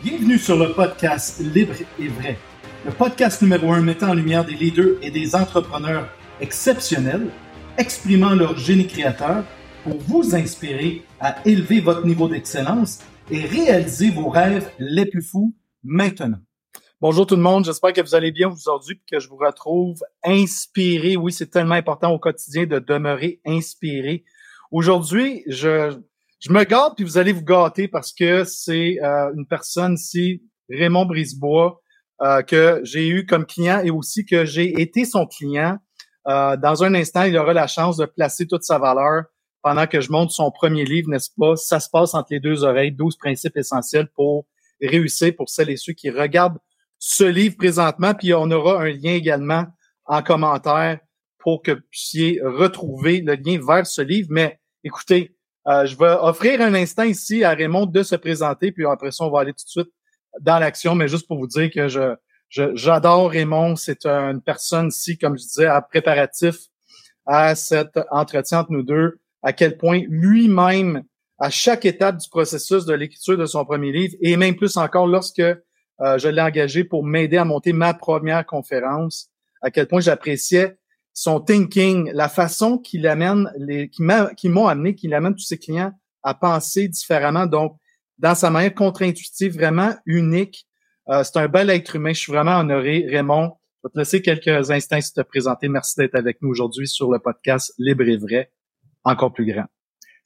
Bienvenue sur le podcast Libre et Vrai, le podcast numéro un mettant en lumière des leaders et des entrepreneurs exceptionnels, exprimant leur génie créateur pour vous inspirer à élever votre niveau d'excellence et réaliser vos rêves les plus fous maintenant. Bonjour tout le monde, j'espère que vous allez bien aujourd'hui et que je vous retrouve inspiré. Oui, c'est tellement important au quotidien de demeurer inspiré. Aujourd'hui, je, je me gâte puis vous allez vous gâter parce que c'est euh, une personne ici, Raymond Brisebois, euh, que j'ai eu comme client et aussi que j'ai été son client. Euh, dans un instant, il aura la chance de placer toute sa valeur pendant que je monte son premier livre, n'est-ce pas? Ça se passe entre les deux oreilles, 12 principes essentiels pour réussir pour celles et ceux qui regardent ce livre présentement, puis on aura un lien également en commentaire pour que vous puissiez retrouver le lien vers ce livre. Mais écoutez, euh, je vais offrir un instant ici à Raymond de se présenter, puis après ça, on va aller tout de suite dans l'action, mais juste pour vous dire que je j'adore Raymond. C'est une personne ici, comme je disais, à préparatif à cet entretien entre nous deux, à quel point lui-même, à chaque étape du processus de l'écriture de son premier livre, et même plus encore lorsque euh, je l'ai engagé pour m'aider à monter ma première conférence, à quel point j'appréciais son thinking, la façon qu'il amène, les, qui m'ont amené, qu'il amène tous ses clients à penser différemment. Donc, dans sa manière contre-intuitive, vraiment unique. Euh, c'est un bel être humain. Je suis vraiment honoré. Raymond, je vais te laisser quelques instants si te présenter. Merci d'être avec nous aujourd'hui sur le podcast Libre et Vrai, encore plus grand.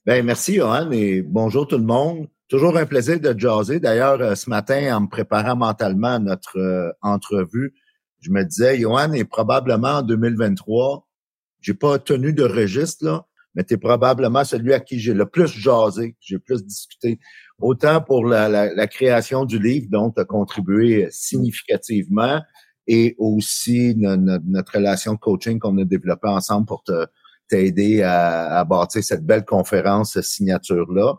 Ben merci, Johan, et bonjour tout le monde. Toujours un plaisir de jaser. D'ailleurs, euh, ce matin, en me préparant mentalement à notre euh, entrevue, je me disais, Johan est probablement en 2023, j'ai pas tenu de registre, là, mais tu es probablement celui à qui j'ai le plus jasé, j'ai le plus discuté. Autant pour la, création du livre, dont tu as contribué significativement, et aussi notre relation de coaching qu'on a développée ensemble pour t'aider à, à cette belle conférence signature-là.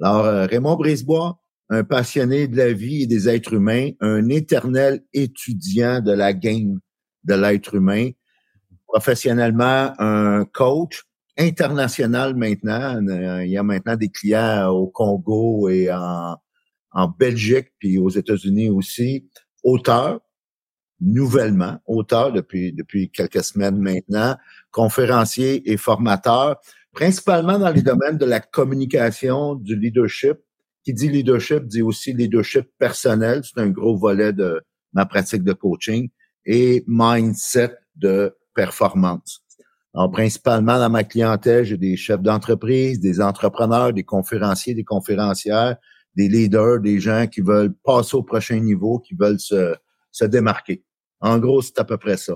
Alors, euh, Raymond Brisebois, un passionné de la vie et des êtres humains, un éternel étudiant de la game de l'être humain, professionnellement un coach international maintenant. Euh, il y a maintenant des clients au Congo et en, en Belgique, puis aux États-Unis aussi. Auteur, nouvellement, auteur depuis, depuis quelques semaines maintenant, conférencier et formateur principalement dans les domaines de la communication, du leadership. Qui dit leadership dit aussi leadership personnel. C'est un gros volet de ma pratique de coaching et mindset de performance. Alors, principalement dans ma clientèle, j'ai des chefs d'entreprise, des entrepreneurs, des conférenciers, des conférencières, des leaders, des gens qui veulent passer au prochain niveau, qui veulent se, se démarquer. En gros, c'est à peu près ça.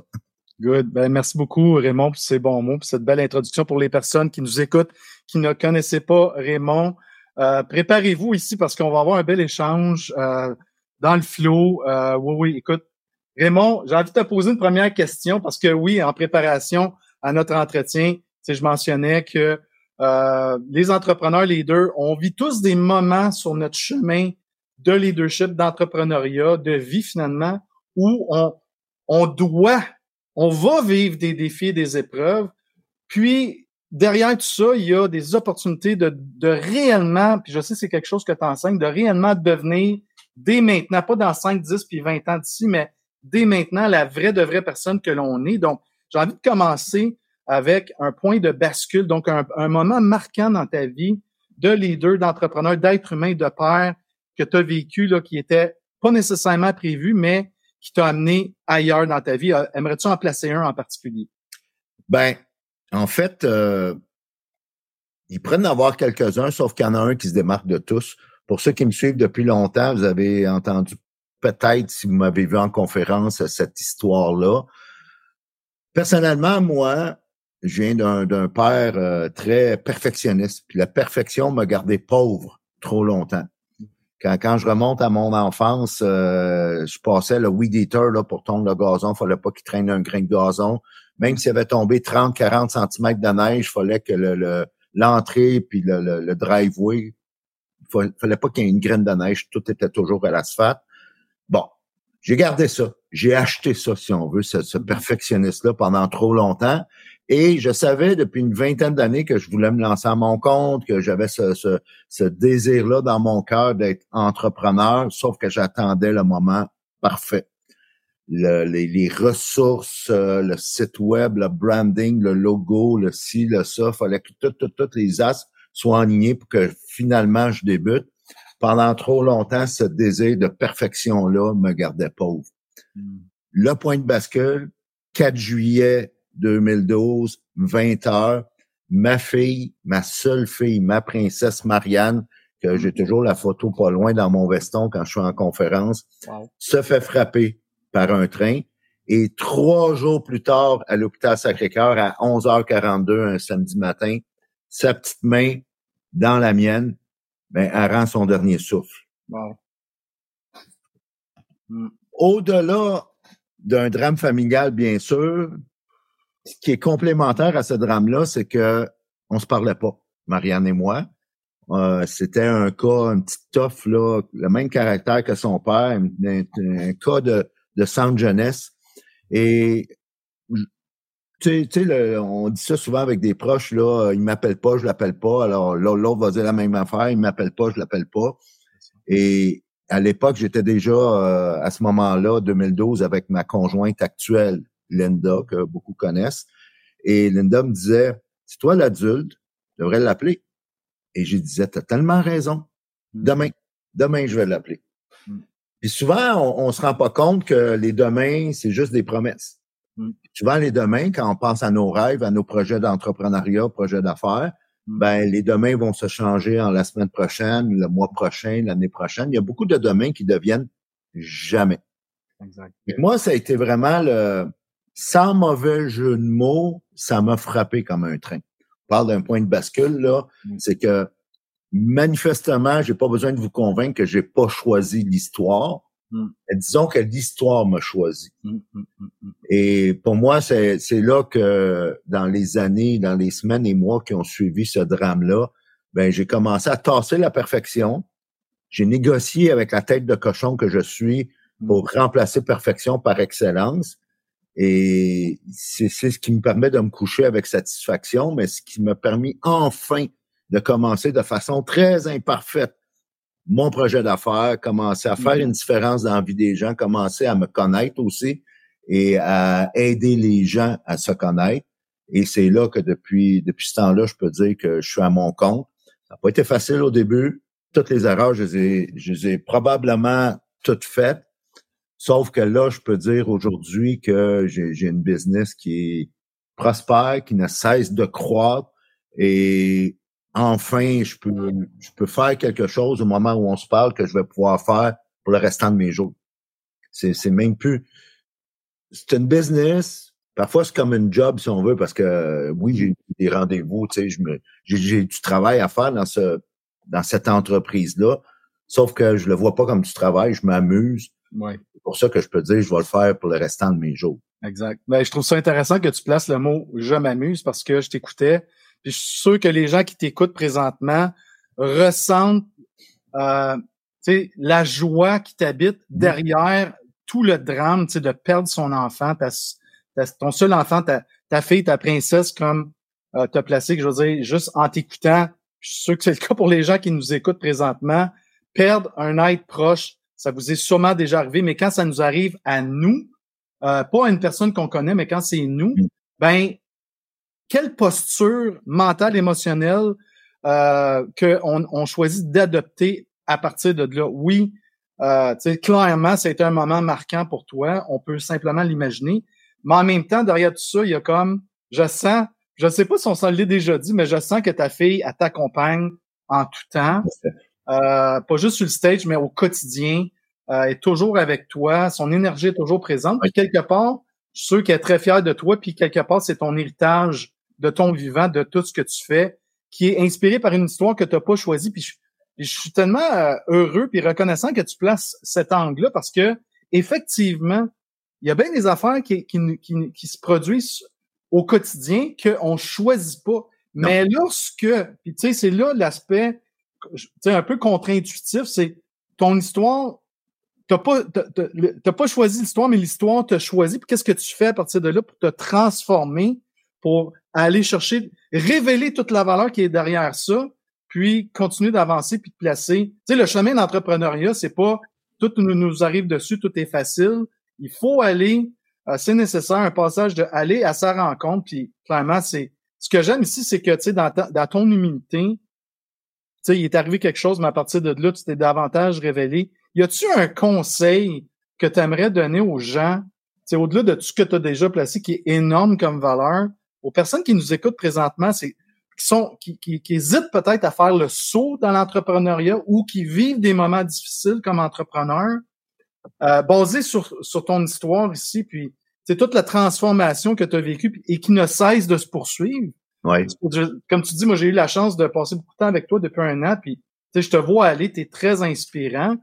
Good. Ben, merci beaucoup, Raymond, pour ces bons mots, pour cette belle introduction pour les personnes qui nous écoutent, qui ne connaissaient pas Raymond. Euh, préparez-vous ici parce qu'on va avoir un bel échange euh, dans le flow. Euh, oui, oui, écoute, Raymond, j'ai envie de te poser une première question parce que oui, en préparation à notre entretien, je mentionnais que les entrepreneurs leaders, on vit tous des moments sur notre chemin de leadership, d'entrepreneuriat, de vie finalement, où on, on doit on va vivre des défis, des épreuves. Puis, derrière tout ça, il y a des opportunités de, de réellement, puis je sais c'est quelque chose que tu enseignes, de réellement devenir dès maintenant, pas dans 5, 10 puis 20 ans d'ici, mais dès maintenant, la vraie de vraie personne que l'on est. Donc, j'ai envie de commencer avec un point de bascule, donc un, moment marquant dans ta vie de leader, d'entrepreneur, d'être humain, de père que tu as vécu, là, qui était pas nécessairement prévu, mais qui t'a amené ailleurs dans ta vie? Euh, aimerais-tu en placer un en particulier? Ben, en fait, euh, ils prennent avoir quelques-uns, sauf qu'il y en a un qui se démarque de tous. Pour ceux qui me suivent depuis longtemps, vous avez entendu peut-être, si vous m'avez vu en conférence, cette histoire-là. Personnellement, moi, je viens d'un père euh, très perfectionniste. Puis la perfection m'a gardé pauvre trop longtemps. Quand, quand je remonte à mon enfance, euh, je passais le weed eater là, pour tondre le gazon. Il fallait pas qu'il traîne un grain de gazon. Même s'il avait tombé 30, 40 cm de neige, il fallait que le, l'entrée puis le, le, driveway, il fallait pas qu'il y ait une graine de neige. Tout était toujours à l'asphalte. Bon, j'ai gardé ça. J'ai acheté ça, si on veut, ce, ce perfectionniste-là pendant trop longtemps. Et je savais depuis une vingtaine d'années que je voulais me lancer à mon compte, que j'avais ce, ce, ce désir-là dans mon cœur d'être entrepreneur, sauf que j'attendais le moment parfait. Le, les, les, ressources, euh, le site web, le branding, le logo, le ci, le ça, fallait que toutes, toutes, toutes les as soient alignés pour que finalement je débute. Pendant trop longtemps, ce désir de perfection-là me gardait pauvre. Hmm. Le point de bascule, 4 juillet 2012, 20 heures. Ma fille, ma seule fille, ma princesse Marianne, que j'ai toujours la photo pas loin dans mon veston quand je suis en conférence, se fait frapper par un train. Et trois jours plus tard, à l'hôpital Sacré-Cœur, à 11h42, un samedi matin, sa petite main dans la mienne, ben, elle rend son dernier souffle. Hmm. Au-delà d'un drame familial, bien sûr, ce qui est complémentaire à ce drame-là, c'est que on se parlait pas, Marianne et moi. Euh, c'était un cas, un petit tough, là, le même caractère que son père, un, cas de, de centre jeunesse. Et tu sais, on dit ça souvent avec des proches, là, il m'appelle pas, je l'appelle pas. Alors l'autre va dire la même affaire, il m'appelle pas, je l'appelle pas. Et à l'époque, j'étais déjà euh, à ce moment-là, 2012, avec ma conjointe actuelle, Linda, que beaucoup connaissent. Et Linda me disait, c'est toi l'adulte, tu devrais l'appeler. Et je disais, t'as tellement raison. Hmm. Demain, demain, je vais l'appeler. Puis souvent, on, on se rend pas compte que les demain, c'est juste des promesses. Mm. Souvent, les demain, quand on pense à nos rêves, à nos projets d'entrepreneuriat, projets d'affaires, mm. ben les demain vont se changer en la semaine prochaine, le mois prochain, l'année prochaine. Il y a beaucoup de demain qui deviennent jamais. Exact. Et moi, ça a été vraiment le, sans mauvais jeu de mots, ça m'a frappé comme un train. On parle d'un point de bascule, là. Mm. C'est que, manifestement, j'ai pas besoin de vous convaincre que j'ai pas choisi l'histoire. Mm. Disons que l'histoire m'a choisi. Mm, mm, et pour moi, c'est là que dans les années, dans les semaines et mois qui ont suivi ce drame-là, ben j'ai commencé à tasser la perfection. J'ai négocié avec la tête de cochon que je suis pour remplacer perfection par excellence. Et c'est ce qui me permet de me coucher avec satisfaction, mais ce qui m'a permis enfin de commencer de façon très imparfaite mon projet d'affaires, commencer à faire mm-hmm. une différence dans la vie des gens, commencer à me connaître aussi et à aider les gens à se connaître. Et c'est là que depuis, depuis ce temps-là, je peux dire que je suis à mon compte. Ça n'a pas été facile au début. Toutes les erreurs, je les ai, je les ai probablement toutes faites. Sauf que là, je peux dire aujourd'hui que j'ai une business qui est prospère, qui ne cesse de croître et enfin, je peux, je peux faire quelque chose au moment où on se parle que je vais pouvoir faire pour le restant de mes jours. C'est, c'est même plus. C'est une business. Parfois, c'est comme une job, si on veut, parce que oui, j'ai des rendez-vous, tu sais, je me, j'ai, j'ai du travail à faire dans ce, dans cette entreprise-là. Sauf que je le vois pas comme du travail, je m'amuse. Ouais. C'est pour ça que je peux dire, je vais le faire pour le restant de mes jours. Exact. Ben, je trouve ça intéressant que tu places le mot je m'amuse parce que je t'écoutais je suis sûr que les gens qui t'écoutent présentement ressentent euh, la joie qui t'habite derrière tout le drame de perdre son enfant, ta, ton seul enfant, ta, ta fille, ta princesse, comme euh, t'as placé, que je veux dire, juste en t'écoutant, je suis sûr que c'est le cas pour les gens qui nous écoutent présentement, perdre un être proche, ça vous est sûrement déjà arrivé, mais quand ça nous arrive à nous, euh, pas à une personne qu'on connaît, mais quand c'est nous, ben quelle posture mentale, émotionnelle euh, qu'on on choisit d'adopter à partir de là? Oui, euh, clairement, été un moment marquant pour toi. On peut simplement l'imaginer. Mais en même temps, derrière tout ça, il y a comme, je sens, je ne sais pas si on s'en l'est déjà dit, mais je sens que ta fille, elle t'accompagne en tout temps. Euh, pas juste sur le stage, mais au quotidien. Euh, est toujours avec toi. Son énergie est toujours présente. Puis quelque part, je suis sûr qu'elle est très fière de toi. Puis quelque part, c'est ton héritage de ton vivant, de tout ce que tu fais, qui est inspiré par une histoire que tu n'as pas choisie. Puis je, suis tellement euh, heureux puis reconnaissant que tu places cet angle-là parce que effectivement, il y a bien des affaires qui, qui, se produisent au quotidien qu'on choisit pas. Mais lorsque, puis tu sais, c'est là l'aspect, tu sais, un peu contre-intuitif, c'est ton histoire, t'as pas, t'as pas choisi l'histoire, mais l'histoire t'a choisi. Puis qu'est-ce que tu fais à partir de là pour te transformer, pour aller chercher, révéler toute la valeur qui est derrière ça, puis continuer d'avancer puis de placer. Tu sais, le chemin d'entrepreneuriat, c'est pas tout nous, arrive dessus, tout est facile. Il faut aller, euh, c'est nécessaire un passage de aller à sa rencontre. Puis clairement, c'est ce que j'aime ici, c'est que tu sais, dans, dans ton humilité, tu sais, il est arrivé quelque chose, mais à partir de là, tu t'es davantage révélé. Y a-tu un conseil que tu aimerais donner aux gens, c'est au-delà de tout ce que tu as déjà placé, qui est énorme comme valeur, aux personnes qui nous écoutent présentement, c'est qui sont qui, qui, qui hésitent peut-être à faire le saut dans l'entrepreneuriat ou qui vivent des moments difficiles comme entrepreneur, euh, basé sur, sur ton histoire ici, puis c'est toute la transformation que tu as vécue et qui ne cesse de se poursuivre. Ouais. Comme tu dis, moi j'ai eu la chance de passer beaucoup de temps avec toi depuis un an, puis je te vois aller, tu es très inspirant.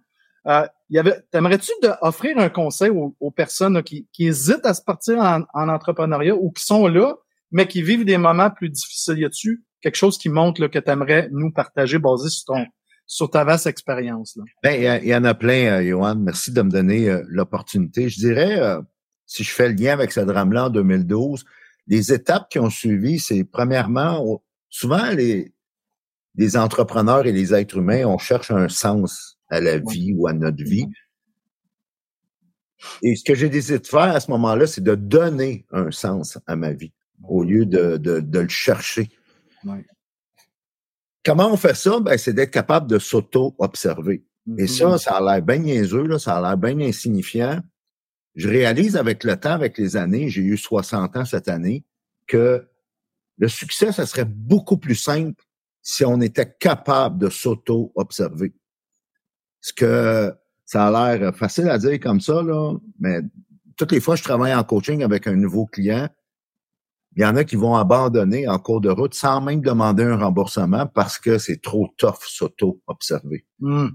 Euh, y avait, t'aimerais-tu offrir un conseil aux, personnes qui, qui, hésitent à se partir en, en, entrepreneuriat ou qui sont là, mais qui vivent des moments plus difficiles? Y a-tu quelque chose qui montre là, que tu aimerais nous partager basé sur ton sur ta vaste expérience? Ben, il y, en a plein, euh, Johan. Merci de me donner euh, l'opportunité. Je dirais, euh, si je fais le lien avec ce drame-là en 2012, les étapes qui ont suivi, c'est premièrement, souvent les, les entrepreneurs et les êtres humains, on cherche un sens à la vie ou à notre vie. Et ce que j'ai décidé de faire à ce moment-là, c'est de donner un sens à ma vie au lieu de, de, de le chercher. Comment on fait ça? Ben, c'est d'être capable de s'auto-observer. Et ça, mm-hmm. ça a l'air bien niaiseux, là, ça a l'air bien insignifiant. Je réalise avec le temps, avec les années, j'ai eu 60 ans cette année, que le succès, ça serait beaucoup plus simple si on était capable de s'auto-observer. Ce que ça a l'air facile à dire comme ça, là, mais toutes les fois je travaille en coaching avec un nouveau client, il y en a qui vont abandonner en cours de route sans même demander un remboursement parce que c'est trop tough s'auto-observer. Hmm.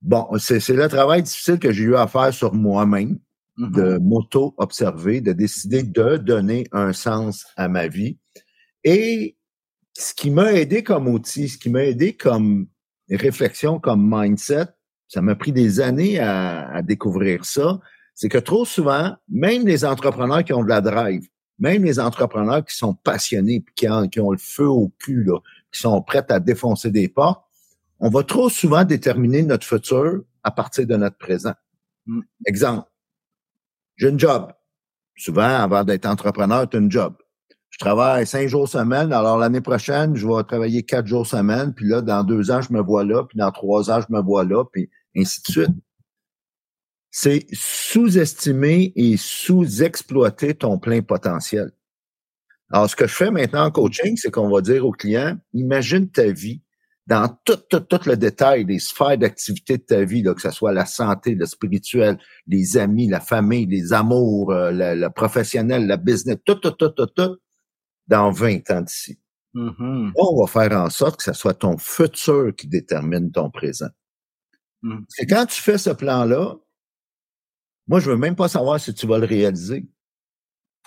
Bon, c'est le travail difficile que j'ai eu à faire sur moi-même, mm-hmm. de m'auto-observer, de décider de donner un sens à ma vie. Et ce qui m'a aidé comme outil, ce qui m'a aidé comme réflexion, comme mindset, ça m'a pris des années à, à découvrir ça, c'est que trop souvent, même les entrepreneurs qui ont de la drive, même les entrepreneurs qui sont passionnés, qui ont, qui ont le feu au cul, là, qui sont prêts à défoncer des portes, on va trop souvent déterminer notre futur à partir de notre présent. Hmm. Exemple, j'ai une job. Souvent, avant d'être entrepreneur, tu as une job. Je travaille cinq jours semaine, alors l'année prochaine, je vais travailler quatre jours semaine, puis là, dans deux ans, je me vois là, puis dans trois ans, je me vois là, puis ainsi de suite c'est sous-estimer et sous-exploiter ton plein potentiel. Alors, ce que je fais maintenant en coaching, c'est qu'on va dire au client, imagine ta vie dans tout, tout, tout le détail des sphères d'activité de ta vie, là, que ce soit la santé, le spirituel, les amis, la famille, les amours, euh, le, professionnel, la business, tout, tout, tout, tout, tout, dans 20 ans d'ici. Mm-hmm. On va faire en sorte que ce soit ton futur qui détermine ton présent. Mm. C'est quand tu fais ce plan-là, moi, je veux même pas savoir si tu vas le réaliser.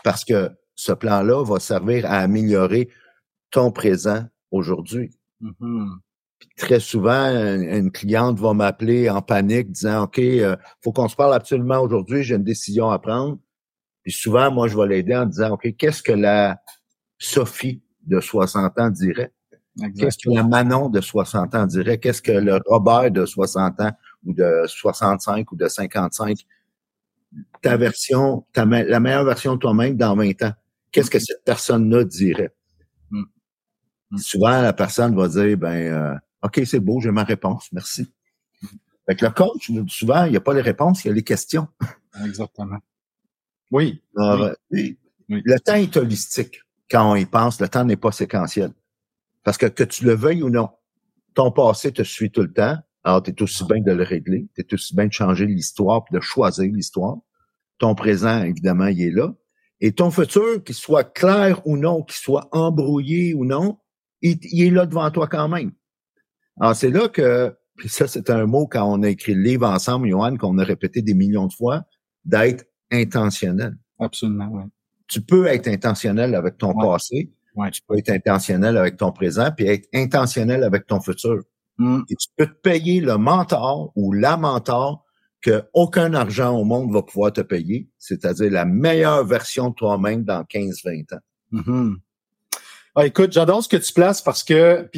Parce que ce plan-là va servir à améliorer ton présent aujourd'hui. Mm-hmm. Très souvent, une, cliente va m'appeler en panique disant OK, euh, faut qu'on se parle absolument aujourd'hui, j'ai une décision à prendre. Puis souvent, moi, je vais l'aider en disant OK, qu'est-ce que la Sophie de 60 ans dirait? Qu'est-ce que la Manon de 60 ans dirait? Qu'est-ce que le Robert de 60 ans ou de 65 ou de 55 ta version, ta, la meilleure version de toi-même dans 20 ans. Qu'est-ce que cette personne-là dirait? Hmm. Hmm. Souvent, la personne va dire, ben, euh, OK, c'est beau, j'ai ma réponse, merci. Fait le coach, souvent, il n'y a pas les réponses, il y a les questions. Exactement. Oui. oui. Le temps est holistique. Quand on y pense, le temps n'est pas séquentiel. Parce que que tu le veuilles ou non, ton passé te suit tout le temps, alors, tu es aussi bien de le régler, tu es aussi bien de changer l'histoire, puis de choisir l'histoire. Ton présent, évidemment, il est là. Et ton futur, qu'il soit clair ou non, qu'il soit embrouillé ou non, il, est là devant toi quand même. Alors, c'est là que, puis ça, c'est un mot quand on a écrit le livre ensemble, Johan, qu'on a répété des millions de fois, d'être intentionnel. Absolument, oui. Tu peux être intentionnel avec ton passé, tu peux être intentionnel avec ton présent, puis être intentionnel avec ton futur. Mm. Et tu peux te payer le mentor ou la mentor que aucun argent au monde va pouvoir te payer, c'est-à-dire la meilleure version de toi-même dans 15-20 ans. Ah, écoute, j'adore ce que tu places parce que,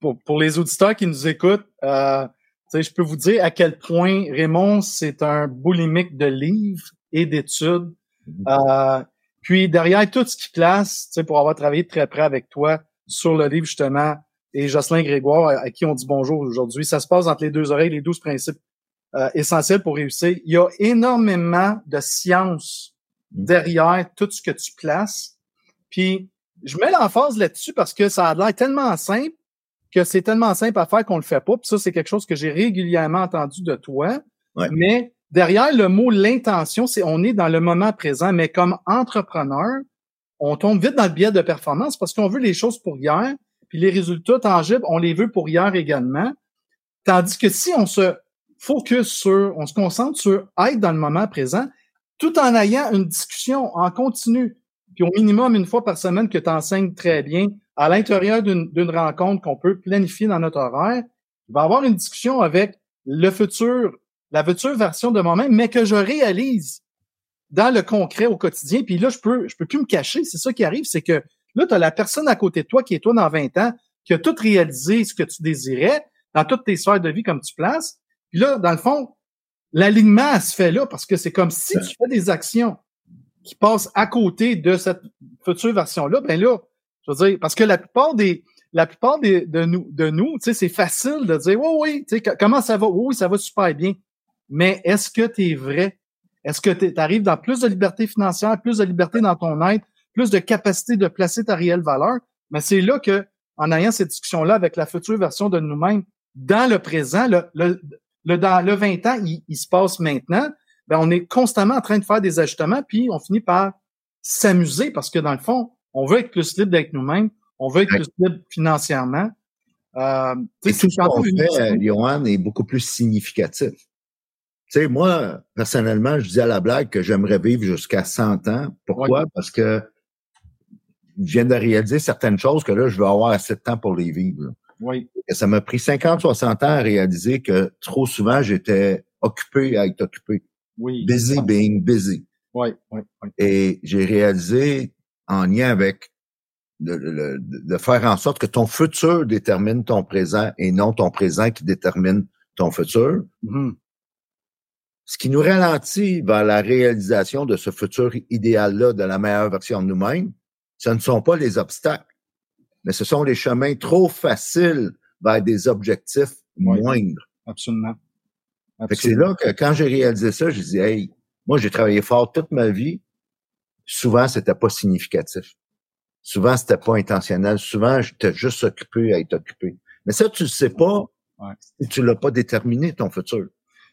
pour, pour les auditeurs qui nous écoutent, euh, je peux vous dire à quel point Raymond, c'est un boulimique de livres et d'études. Mm-hmm. Euh, puis derrière tout ce qu'il place, pour avoir travaillé très près avec toi sur le livre justement, et Jocelyn Grégoire, à, qui on dit bonjour aujourd'hui, ça se passe entre les deux oreilles, les douze principes euh, essentiels pour réussir. Il y a énormément de science mm. derrière tout ce que tu places. Puis je mets l'emphase là-dessus parce que ça a l'air tellement simple que c'est tellement simple à faire qu'on le fait pas. Puis ça, c'est quelque chose que j'ai régulièrement entendu de toi. Mais derrière le mot l'intention, c'est on est dans le moment présent, mais comme entrepreneur, on tombe vite dans le biais de performance parce qu'on veut les choses pour hier, puis les résultats tangibles, on les veut pour hier également. Tandis que si on se focus sur, on se concentre sur être dans le moment présent, tout en ayant une discussion en continu, puis au minimum une fois par semaine que tu enseignes très bien, à l'intérieur d'une rencontre qu'on peut planifier dans notre horaire, il va avoir une discussion avec le futur la future version de moi-même, mais que je réalise dans le concret au quotidien. Puis là, je peux, je peux plus me cacher. C'est ça qui arrive, c'est que là, tu as la personne à côté de toi qui est toi dans 20 ans, qui a tout réalisé ce que tu désirais dans toutes tes sphères de vie comme tu places. Puis là, dans le fond, l'alignement se fait là parce que c'est comme si tu fais des actions qui passent à côté de cette future version-là, ben là, je veux dire, parce que la plupart des, la plupart des, de nous, de nous, tu sais, c'est facile de dire, oui, oui, tu sais, comment ça va? Oui, ça va super bien mais est-ce que tu es vrai? Est-ce que tu arrives dans plus de liberté financière, plus de liberté dans ton être, plus de capacité de placer ta réelle valeur? Mais c'est là que, en ayant cette discussion-là avec la future version de nous-mêmes, dans le présent, le, le, dans le 20 ans, il, se passe maintenant, ben on est constamment en train de faire des ajustements, puis on finit par s'amuser parce que dans le fond, on veut être plus libre d'être nous-mêmes, on veut être plus libre financièrement. Euh, tout ce qu'on fait, Johan, est beaucoup plus significatif. Tu sais, moi, personnellement, je dis à la blague que j'aimerais vivre jusqu'à 100 ans. Pourquoi? Parce que je viens de réaliser certaines choses que là, je vais avoir assez de temps pour les vivre. Oui. Et ça m'a pris 50, 60 ans à réaliser que trop souvent, j'étais occupé à être occupé. Oui. Busy being busy. Oui, oui, oui. Et j'ai réalisé, en lien avec de, de, faire en sorte que ton futur détermine ton présent et non ton présent qui détermine ton futur. Mm-hmm. Ce qui nous ralentit vers la réalisation de ce futur idéal-là, de la meilleure version de nous-mêmes, ce ne sont pas les obstacles, mais ce sont les chemins trop faciles vers des objectifs moindres. Absolument. C'est là que quand j'ai réalisé ça, je dis, hey, moi j'ai travaillé fort toute ma vie. Souvent, c'était pas significatif. Souvent, c'était pas intentionnel. Souvent, j'étais juste occupé à être occupé. Mais ça, tu le sais pas si tu l'as pas déterminé, ton futur.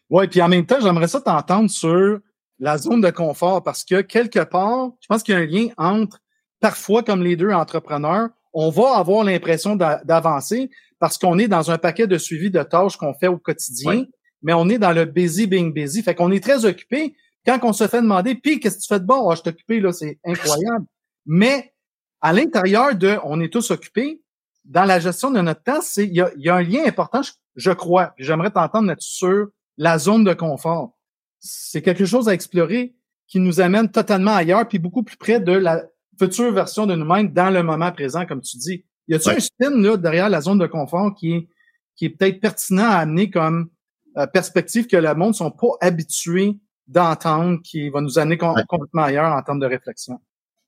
Oui, puis en même temps, j'aimerais ça t'entendre sur la zone de confort parce que quelque part, je pense qu'il y a un lien entre parfois, comme les deux entrepreneurs, on va avoir l'impression d'avancer parce qu'on est dans un paquet de suivi de tâches qu'on fait au quotidien, mais on est dans le busy being busy. Fait qu'on est très occupé. Quand on se fait demander, puis qu'est-ce que tu fais de bon? Ah, je suis occupé, là, c'est incroyable. Mais à l'intérieur de on est tous occupés, dans la gestion de notre temps, c'est il y a, un lien important, je, je crois. J'aimerais t'entendre là-dessus sur la zone de confort. C'est quelque chose à explorer qui nous amène totalement ailleurs, puis beaucoup plus près de la future version de nous-mêmes dans le moment présent, comme tu dis. Y a-t-il un spin là, derrière la zone de confort qui est, qui est peut-être pertinent à amener comme euh, perspective que le monde ne sont pas habitués d'entendre, qui va nous amener complètement ailleurs en termes de réflexion?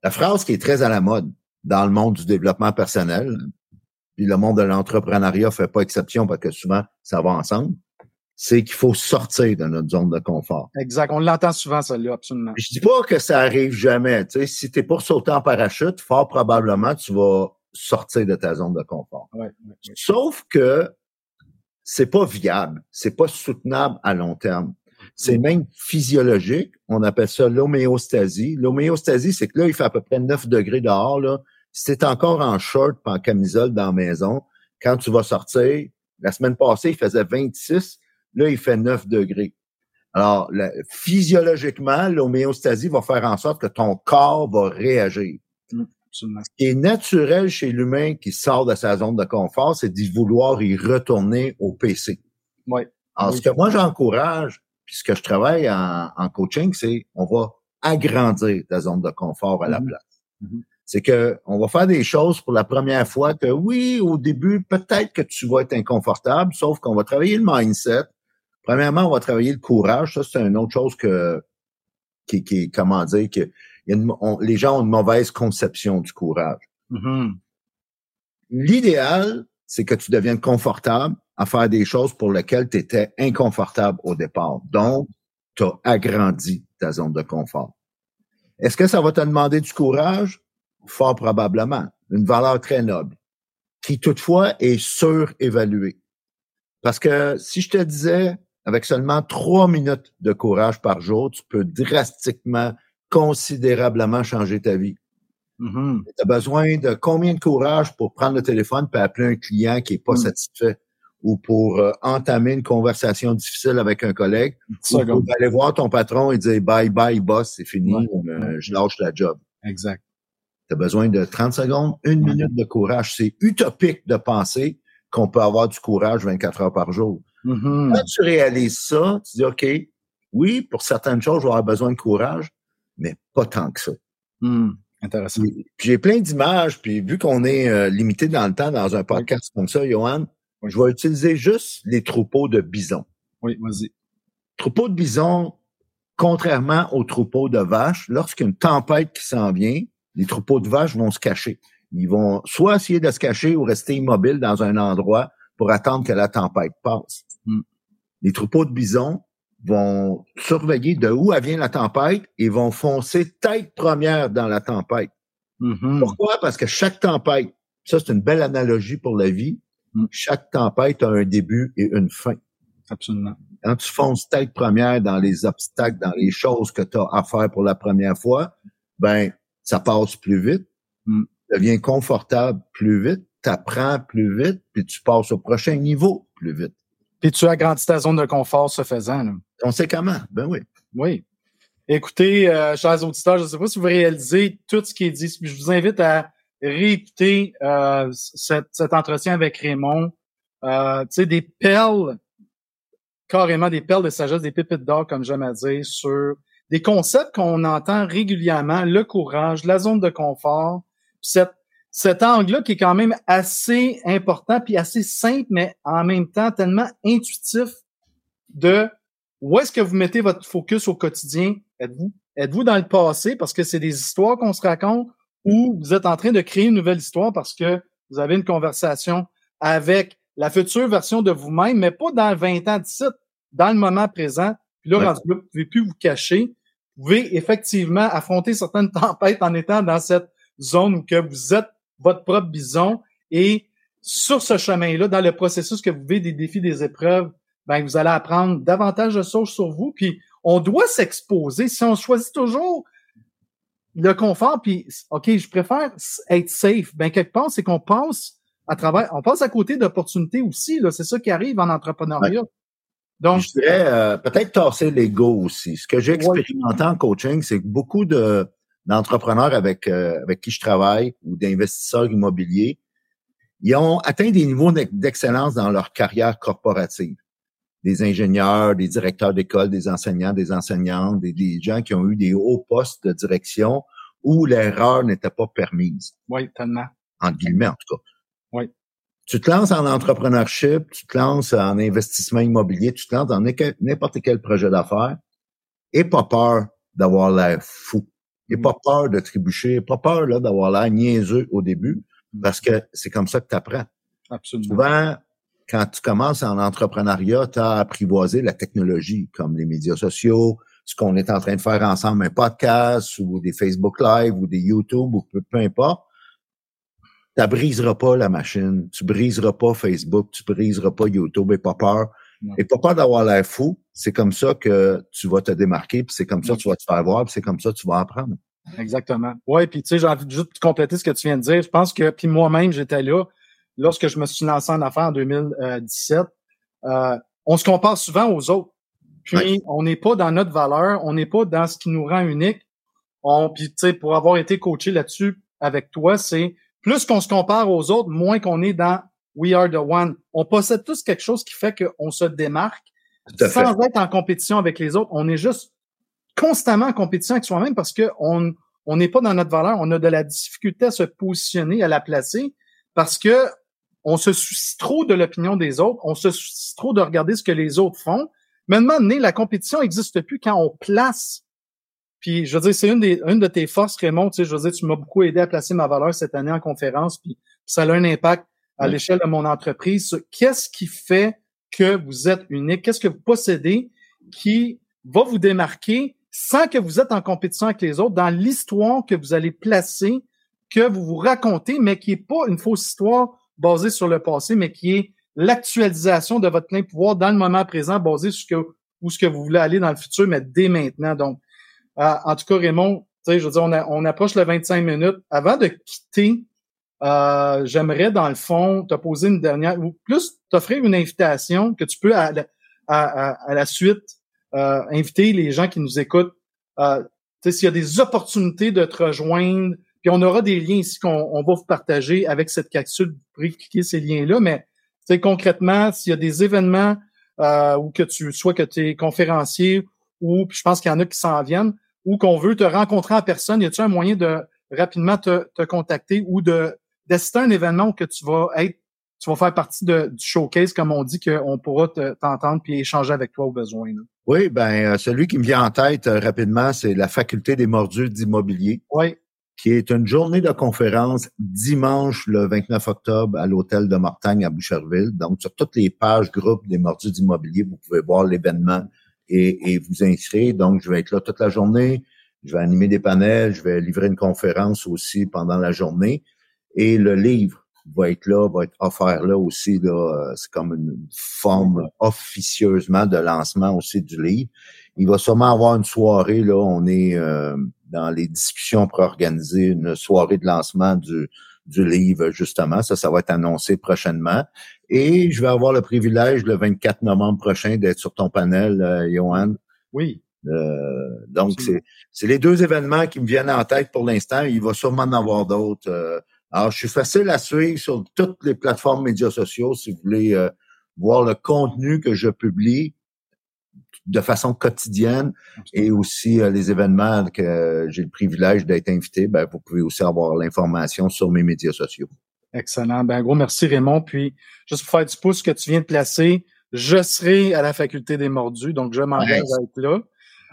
La phrase qui est très à la mode dans le monde du développement personnel, puis le monde de l'entrepreneuriat fait pas exception parce que souvent ça va ensemble, c'est qu'il faut sortir de notre zone de confort. Exact. On l'entend souvent, celle-là, absolument. Je dis pas que ça arrive jamais. Tu sais, si t'es pour sauter en parachute, fort probablement, tu vas sortir de ta zone de confort. Sauf que c'est pas viable. C'est pas soutenable à long terme. C'est même physiologique. On appelle ça l'homéostasie. L'homéostasie, c'est que là, il fait à peu près 9 degrés dehors, là. Si t'es encore en short en camisole dans la maison, quand tu vas sortir, la semaine passée, il faisait 26 Là, il fait 9 degrés. Alors, physiologiquement, l'homéostasie va faire en sorte que ton corps va réagir. Mm, Ce qui est naturel chez l'humain qui sort de sa zone de confort, c'est d'y vouloir y retourner au PC. Oui. Alors, ce que moi j'encourage, puisque je travaille en, coaching, c'est on va agrandir ta zone de confort à la mm-hmm. place. Mm-hmm. C'est que on va faire des choses pour la première fois que oui, au début, peut-être que tu vas être inconfortable, sauf qu'on va travailler le mindset. Premièrement, on va travailler le courage. Ça, c'est une autre chose que qui, qui comment dire que les gens ont une mauvaise conception du courage. Mm-hmm. L'idéal, c'est que tu deviennes confortable à faire des choses pour lesquelles tu étais inconfortable au départ. Donc, tu as agrandi ta zone de confort. Est-ce que ça va te demander du courage? Fort probablement. Une valeur très noble, qui toutefois est surévaluée. Parce que si je te disais, avec seulement trois minutes de courage par jour, tu peux drastiquement, considérablement changer ta vie. Mm-hmm. Tu as besoin de combien de courage pour prendre le téléphone et appeler un client qui est pas mm. satisfait ou pour euh, entamer une conversation difficile avec un collègue ou pour aller voir ton patron et dire bye bye boss, c'est fini, euh, je lâche la job. Exact. Tu as besoin de 30 secondes, une minute de courage. C'est utopique de penser qu'on peut avoir du courage 24 heures par jour. Mm-hmm. Quand tu réalises ça, tu dis OK, oui, pour certaines choses, je vais avoir besoin de courage, mais pas tant que ça. Mm. Intéressant. Puis j'ai plein d'images, puis vu qu'on est euh, limité dans le temps dans un podcast comme ça, Johan, je vais utiliser juste les troupeaux de bisons. Oui, vas-y. Troupeaux de bisons, contrairement aux troupeaux de vaches, lorsqu'il tempête qui s'en vient, les troupeaux de vaches vont se cacher. Ils vont soit essayer de se cacher ou rester immobiles dans un endroit pour attendre que la tempête passe. Hmm. Les troupeaux de bisons, vont surveiller de où vient la tempête et vont foncer tête première dans la tempête. Mm-hmm. Pourquoi? Parce que chaque tempête, ça c'est une belle analogie pour la vie, mm. chaque tempête a un début et une fin. Absolument. Quand tu fonces tête première dans les obstacles, dans les choses que tu as à faire pour la première fois, ben ça passe plus vite, mm. tu deviens confortable plus vite, tu apprends plus vite, puis tu passes au prochain niveau plus vite. Puis tu agrandis ta zone de confort ce faisant. Là. Conséquemment, ben oui. Oui. Écoutez, euh, chers auditeurs, je ne sais pas si vous réalisez tout ce qui est dit. Je vous invite à réécouter euh, cet, entretien avec Raymond. Euh, tu sais, des perles, carrément des perles de sagesse, des pépites d'or, comme j'aime à dire, sur des concepts qu'on entend régulièrement, le courage, la zone de confort, cette cet angle-là qui est quand même assez important puis assez simple, mais en même temps tellement intuitif de où est-ce que vous mettez votre focus au quotidien? Êtes-vous êtes-vous dans le passé parce que c'est des histoires qu'on se raconte ou vous êtes en train de créer une nouvelle histoire parce que vous avez une conversation avec la future version de vous-même, mais pas dans 20 ans d'ici, dans le moment présent. Puis là, vous ne pouvez plus vous cacher. Vous pouvez effectivement affronter certaines tempêtes en étant dans cette zone où que vous êtes votre propre bison et sur ce chemin-là, dans le processus que vous vivez des défis, des épreuves, ben, vous allez apprendre davantage de choses sur vous. Puis on doit s'exposer. Si on choisit toujours le confort, puis OK, je préfère être safe, ben quelque part, c'est qu'on passe à travers, on passe à côté d'opportunités aussi. Là, c'est ça qui arrive en entrepreneuriat. Donc, je dirais euh, peut-être tasser l'ego aussi. Ce que j'ai expérimenté en coaching, c'est que beaucoup de d'entrepreneurs avec, euh, avec qui je travaille ou d'investisseurs immobiliers, ils ont atteint des niveaux d'excellence dans leur carrière corporative. Des ingénieurs, des directeurs d'école, des enseignants, des enseignantes, des, des, gens qui ont eu des hauts postes de direction où l'erreur n'était pas permise. Oui, tellement. En guillemets, en tout cas. Oui. Tu te lances en entrepreneurship, tu te lances en investissement immobilier, tu te lances dans n'importe quel projet d'affaires et pas peur d'avoir l'air fou. Et pas peur de trébucher, pas peur là, d'avoir l'air niaiseux au début, parce que c'est comme ça que tu apprends. Absolument. Souvent, quand tu commences en entrepreneuriat, tu as apprivoisé la technologie, comme les médias sociaux, ce qu'on est en train de faire ensemble, un podcast ou des Facebook Live ou des YouTube ou peu, peu importe. Tu briseras pas la machine, tu briseras pas Facebook, tu briseras pas YouTube et pas peur. Et pas peur d'avoir l'air fou. C'est comme ça que tu vas te démarquer, puis c'est comme ça que tu vas te faire voir, puis c'est comme ça que tu vas apprendre. Exactement. Ouais, puis tu sais, j'ai envie de juste compléter ce que tu viens de dire. Je pense que, puis moi-même, j'étais là lorsque je me suis lancé en affaires en 2017. Euh, on se compare souvent aux autres. Puis on n'est pas dans notre valeur, on n'est pas dans ce qui nous rend unique. On, puis tu sais, pour avoir été coaché là-dessus avec toi, c'est plus qu'on se compare aux autres, moins qu'on est dans We are the one. On possède tous quelque chose qui fait qu'on se démarque sans être en compétition avec les autres. On est juste constamment en compétition avec soi-même parce que on, on n'est pas dans notre valeur, on a de la difficulté à se positionner, à la placer, parce que on se soucie trop de l'opinion des autres, on se soucie trop de regarder ce que les autres font. Mais donné, la compétition n'existe plus quand on place. Puis, je veux dire, c'est une, des, une de tes forces, Raymond. Tu sais, je veux dire, tu m'as beaucoup aidé à placer ma valeur cette année en conférence, puis ça a un impact à l'échelle de mon entreprise. Qu'est-ce qui fait que vous êtes unique? Qu'est-ce que vous possédez qui va vous démarquer sans que vous êtes en compétition avec les autres dans l'histoire que vous allez placer, que vous vous racontez, mais qui est pas une fausse histoire basée sur le passé, mais qui est l'actualisation de votre plein pouvoir dans le moment présent, basé sur ce que, où ce que vous voulez aller dans le futur, mais dès maintenant. Donc, euh, en tout cas, Raymond, tu sais, je veux dire, on, on approche le 25 minutes. Avant de quitter, euh, j'aimerais, dans le fond, te poser une dernière, ou plus t'offrir une invitation que tu peux à, à, à la suite euh, inviter les gens qui nous écoutent. Euh, s'il y a des opportunités de te rejoindre, puis on aura des liens ici qu'on va vous partager avec cette capsule. Vous pourrez cliquer ces liens-là, mais concrètement, s'il y a des événements euh, ou que tu soit que tu es conférencier ou je pense qu'il y en a qui s'en viennent, ou qu'on veut te rencontrer en personne, y a-t-il un moyen de rapidement te, te contacter ou de d'assister à un événement où que tu vas être tu vas faire partie de, du showcase, comme on dit, qu'on pourra t'entendre puis échanger avec toi au besoin. Oui, ben euh, celui qui me vient en tête euh, rapidement, c'est la faculté des mordus d'immobilier. Oui. Qui est une journée de conférence dimanche le 29 octobre à l'hôtel de Mortagne à Boucherville. Donc, sur toutes les pages groupes des mordus d'immobilier, vous pouvez voir l'événement et, et vous inscrire. Donc, je vais être là toute la journée. Je vais animer des panels. Je vais livrer une conférence aussi pendant la journée. Et le livre va être là, va être offert là aussi. Là, euh, c'est comme une forme officieusement de lancement aussi du livre. Il va sûrement avoir une soirée, là, on est euh, dans les discussions pour organiser une soirée de lancement du, du livre, justement. Ça, ça va être annoncé prochainement. Et je vais avoir le privilège le 24 novembre prochain d'être sur ton panel, euh, Johan. Oui. Euh, donc, c'est les deux événements qui me viennent en tête pour l'instant. Il va sûrement en avoir d'autres. Alors, je suis facile à suivre sur toutes les plateformes médias sociaux si vous voulez euh, voir le contenu que je publie de façon quotidienne et aussi euh, les événements que j'ai le privilège d'être invité, ben, vous pouvez aussi avoir l'information sur mes médias sociaux. Excellent. Ben, gros merci Raymond. Puis, juste pour faire du pouce que tu viens de placer, je serai à la faculté des mordus, donc je m'engage à être là.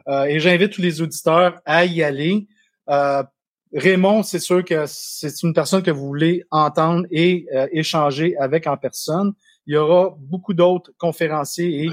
Euh, et j'invite tous les auditeurs à y aller. Raymond, c'est sûr que c'est une personne que vous voulez entendre et euh, échanger avec en personne. Il y aura beaucoup d'autres conférenciers et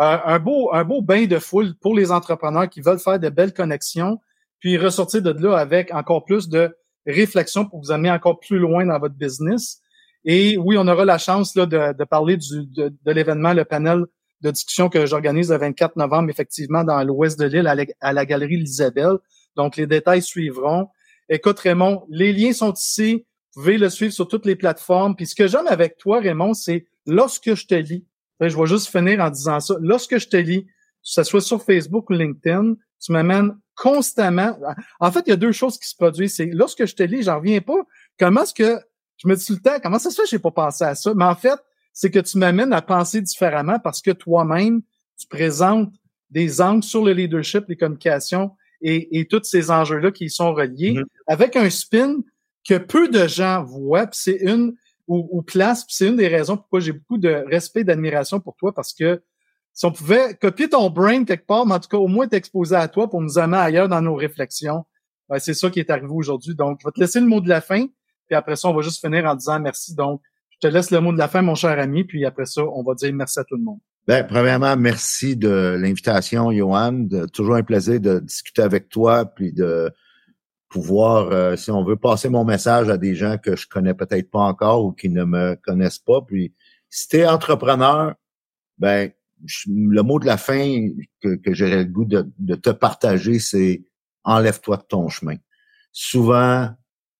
euh, un beau un beau bain de foule pour les entrepreneurs qui veulent faire de belles connexions, puis ressortir de là avec encore plus de réflexion pour vous amener encore plus loin dans votre business. Et oui, on aura la chance là, de, parler du, de, l'événement, le panel de discussion que j'organise le 24 novembre, effectivement, dans l'ouest de l'île, à, à la galerie L'Isabelle. Donc, les détails suivront. Écoute, Raymond, les liens sont ici. Vous pouvez le suivre sur toutes les plateformes. Puis ce que j'aime avec toi, Raymond, c'est lorsque je te lis, je vais juste finir en disant ça, lorsque je te lis, que ce soit sur Facebook ou LinkedIn, tu m'amènes constamment. En fait, il y a deux choses qui se produisent. C'est lorsque je te lis, j'en reviens pas. Comment est-ce que je me dis tout le temps, comment ça se fait que j'ai pas pensé à ça? Mais en fait, c'est que tu m'amènes à penser différemment parce que toi-même, tu présentes des angles sur le leadership, les communications, et, et tous ces enjeux-là qui y sont reliés, mm-hmm. avec un spin que peu de gens voient, puis c'est une ou, ou place, c'est une des raisons pourquoi j'ai beaucoup de respect, d'admiration pour toi, parce que si on pouvait copier ton brain quelque part, mais en tout cas au moins t'exposer à toi pour nous amener ailleurs dans nos réflexions, ben, c'est ça qui est arrivé aujourd'hui. Donc, je vais te laisser le mot de la fin, puis après ça, on va juste finir en disant merci. Donc, je te laisse le mot de la fin, mon cher ami, puis après ça, on va dire merci à tout le monde. Ben, premièrement, merci de l'invitation, Johan. toujours un plaisir de discuter avec toi, puis de pouvoir, euh, si on veut, passer mon message à des gens que je connais peut-être pas encore ou qui ne me connaissent pas. Puis, si tu es entrepreneur, ben, le mot de la fin que, que j'aurais le goût de, de te partager, c'est enlève-toi de ton chemin. Souvent,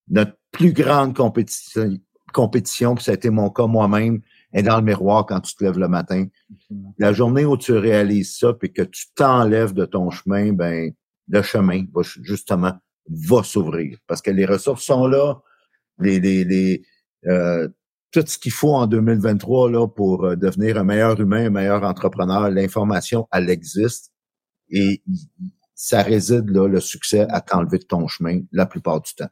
notre plus grande compétition, compétition, puis ça a été mon cas moi-même, est dans le miroir quand tu te lèves le matin. La journée où tu réalises ça, puis que tu t'enlèves de ton chemin, ben le chemin va justement va s'ouvrir parce que les ressources sont là, les, les, les euh, tout ce qu'il faut en 2023 là pour euh, devenir un meilleur humain, un meilleur entrepreneur, l'information elle existe et ça réside là, le succès à t'enlever de ton chemin la plupart du temps.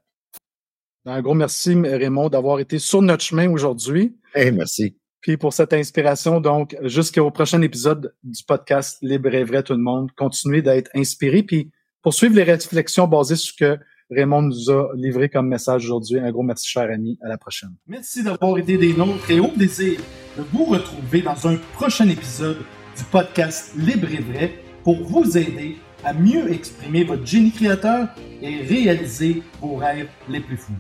Un gros merci, Raymond, d'avoir été sur notre chemin aujourd'hui. Hey, merci. Puis pour cette inspiration, donc, jusqu'au prochain épisode du podcast Libre et vrai tout le monde, continuez d'être inspiré, puis poursuivre les réflexions basées sur ce que Raymond nous a livré comme message aujourd'hui. Un gros merci, cher ami. À la prochaine. Merci d'avoir été des nôtres et au plaisir de vous retrouver dans un prochain épisode du podcast Libre et vrai pour vous aider à mieux exprimer votre génie créateur et réaliser vos rêves les plus fous.